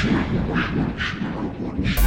谁也不是谁的关心